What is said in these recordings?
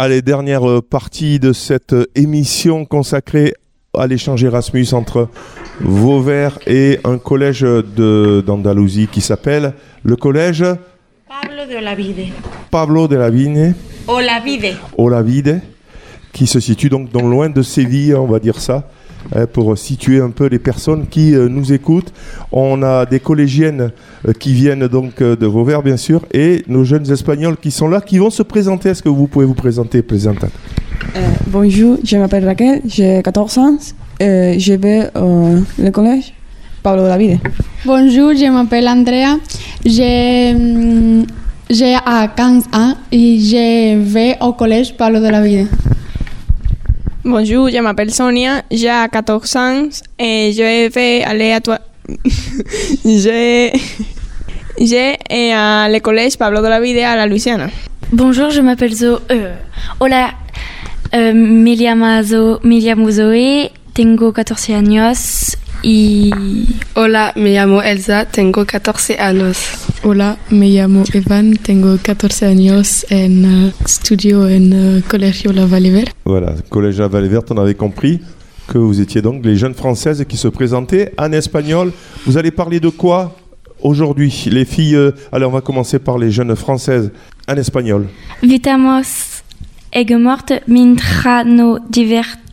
Allez, dernière euh, partie de cette euh, émission consacrée à l'échange Erasmus entre Vauvert et un collège d'Andalousie qui s'appelle le collège Pablo de Olavide. Pablo de la Vigne, Olavide. Olavide, qui se situe donc non loin de Séville, on va dire ça, pour situer un peu les personnes qui euh, nous écoutent. On a des collégiennes euh, qui viennent donc euh, de Vauvert, bien sûr, et nos jeunes Espagnols qui sont là, qui vont se présenter. Est-ce que vous pouvez vous présenter, présentate Euh, bonjour, je m'appelle Raquel, j'ai 14 ans, euh, je vais au collège Pablo de la Vida. Bonjour, je m'appelle Andrea. J'ai mm, j'ai à 15 ans et je vais au collège Pablo de la Vida. Bonjour, je m'appelle Sonia, j'ai 14 ans et je vais aller à toi. j'ai j'ai à le collège Pablo de la Vida à la Louisiana. Bonjour, je m'appelle Zo. euh, hola, euh, me llamo Zo, me llamo Zoe, tengo 14 años y Hola, me llamo Elsa, tengo 14 años. Hola, me llamo Evan, tengo 14 años en uh, estudio en uh, Colegio La Valle Verde. Voilà, collège à Vallée on avait compris que vous étiez donc les jeunes françaises qui se présentaient en espagnol. Vous allez parler de quoi aujourd'hui Les filles, euh, allez, on va commencer par les jeunes françaises en espagnol. vitamos egmort mientras nos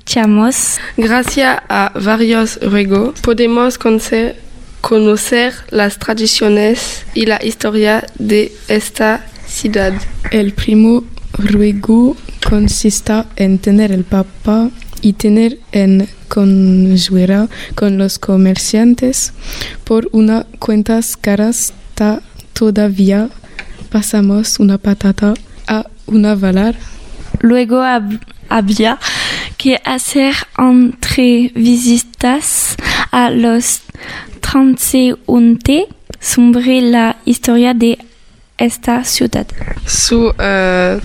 divertimos. Gracias a varios ruegos podemos conocer, conocer las tradiciones y la historia de esta ciudad. El primo ruego consista en tener el papa y tener en conjurar con los comerciantes por una cuentas caras ta todavía pasamos una patata a una valar Luego hab- había que hacer entrevistas a los transeúntes sobre la historia de esta ciudad. Su eh,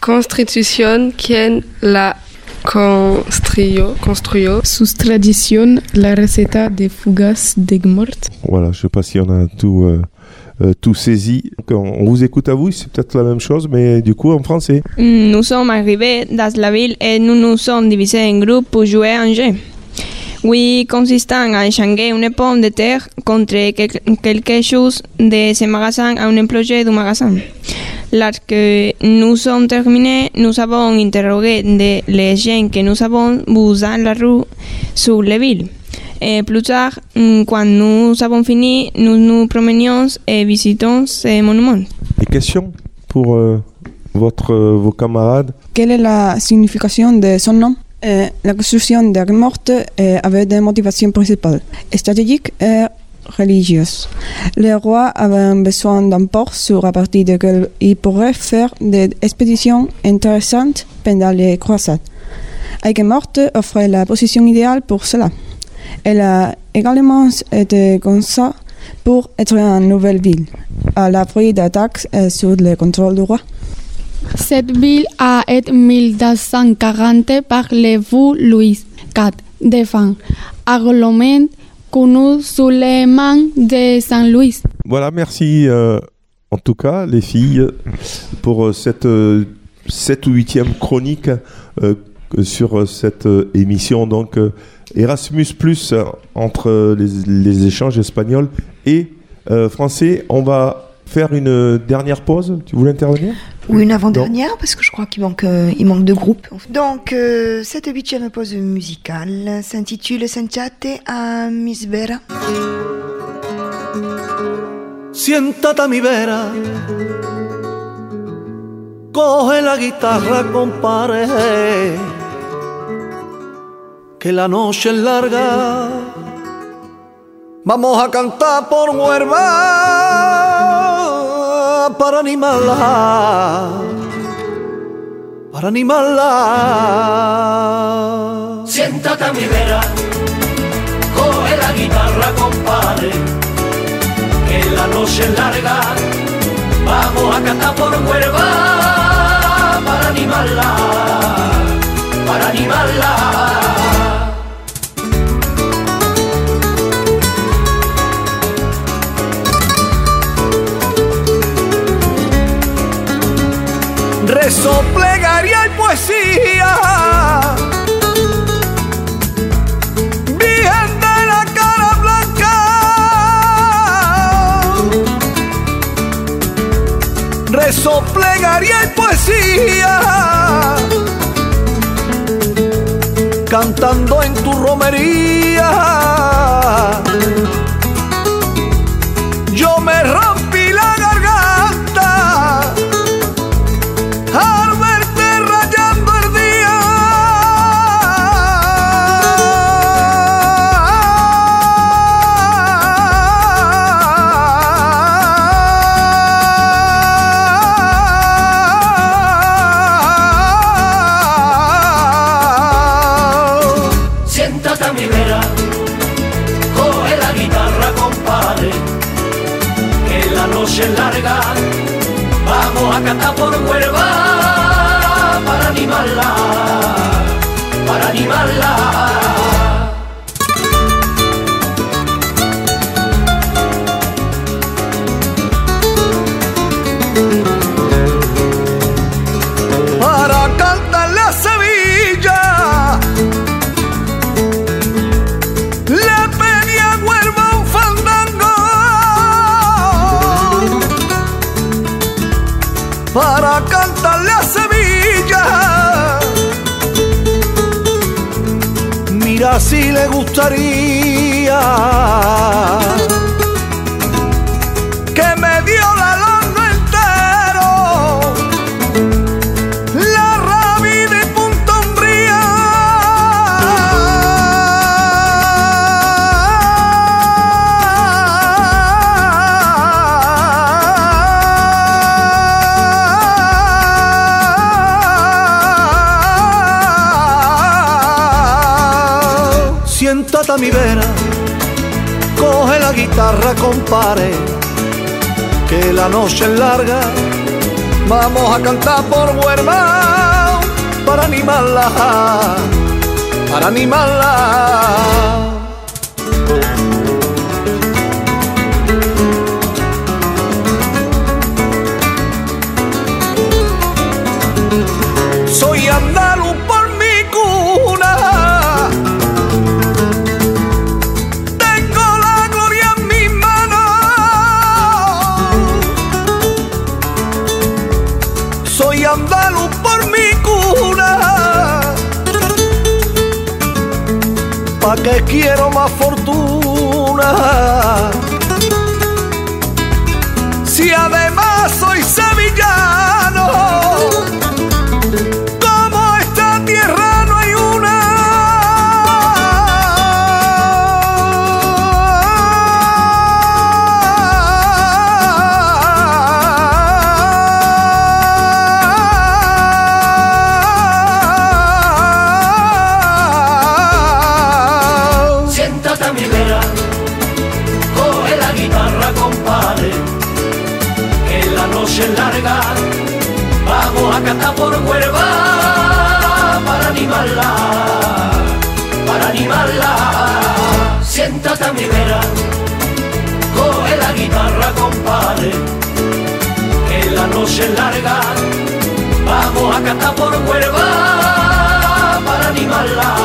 constitución, quien la construyó, construyó. Sus tradición la receta de fugas d'Egmort Voilà, je ne sais pas si on a tout, euh, tout saisi. On, vous écoute à vous, c'est peut-être la même chose, mais du coup en français. Mm, Nous sommes arrivés dans la ville et nous nous sommes divisés en groupes pour jouer un jeu. Oui, consistant à échanger une pomme de terre contre quel- quelque chose de ce magasin à un employé du magasin. Lorsque nous sommes terminés, nous avons interrogé les gens que nous avons vus dans la rue sur les villes. Et plus tard, mm, quand nous avons fini, nous nous promenions et visitons ces monuments. Des questions pour euh, votre, euh, vos camarades? Quelle est la signification de son nom? Euh, La construction d'Armort euh, avait des motivations principales, stratégiques et religieuses. Le roi avait besoin d'un port sur à partir duquel il pourrait faire des expéditions intéressantes pendant les croisades. Aiguemort offrait la position idéale pour cela. Elle a également été conçue pour être une nouvelle ville, à l'abri d'attaques sur le contrôle du roi. Cette ville a été 1240 par le vous Louis IV défunt, agglomérant connu sous le nom de Saint-Louis. Voilà, merci euh, en tout cas les filles pour euh, cette, euh, cette ou huitième chronique euh, sur cette euh, émission donc euh, Erasmus Plus euh, entre les, les échanges espagnols et euh, français. On va faire une dernière pause. Tu voulais intervenir? Ou une avant-dernière, parce que je crois qu'il manque, euh, il manque de groupes. Donc, euh, cette huitième pause musicale s'intitule Sentiate a mis vera. Siéntate a mi vera, coge la guitarra, compare, que la noche es larga. Vamos a cantar por Huerva para animarla, para animarla. Siéntate a mi vera, coge la guitarra, compadre, que la noche es larga. Vamos a cantar por Huelva para animarla, y poesía. Cantando en tu romería, acá por Huelva para animarla, para animarla. Para cantarle a Sevilla. Mira si le gustaría Siéntate a mi vera, coge la guitarra, compare, que la noche es larga. Vamos a cantar por Huerva para animarla, para animarla. ¿Pa' qué quiero más fortuna? Si además que la noche es larga. Vamos a cantar por huerva para animarla, para animarla. Siéntate a mi vera, coge la guitarra, compadre, que la noche es larga. Vamos a cantar por huerva para animarla.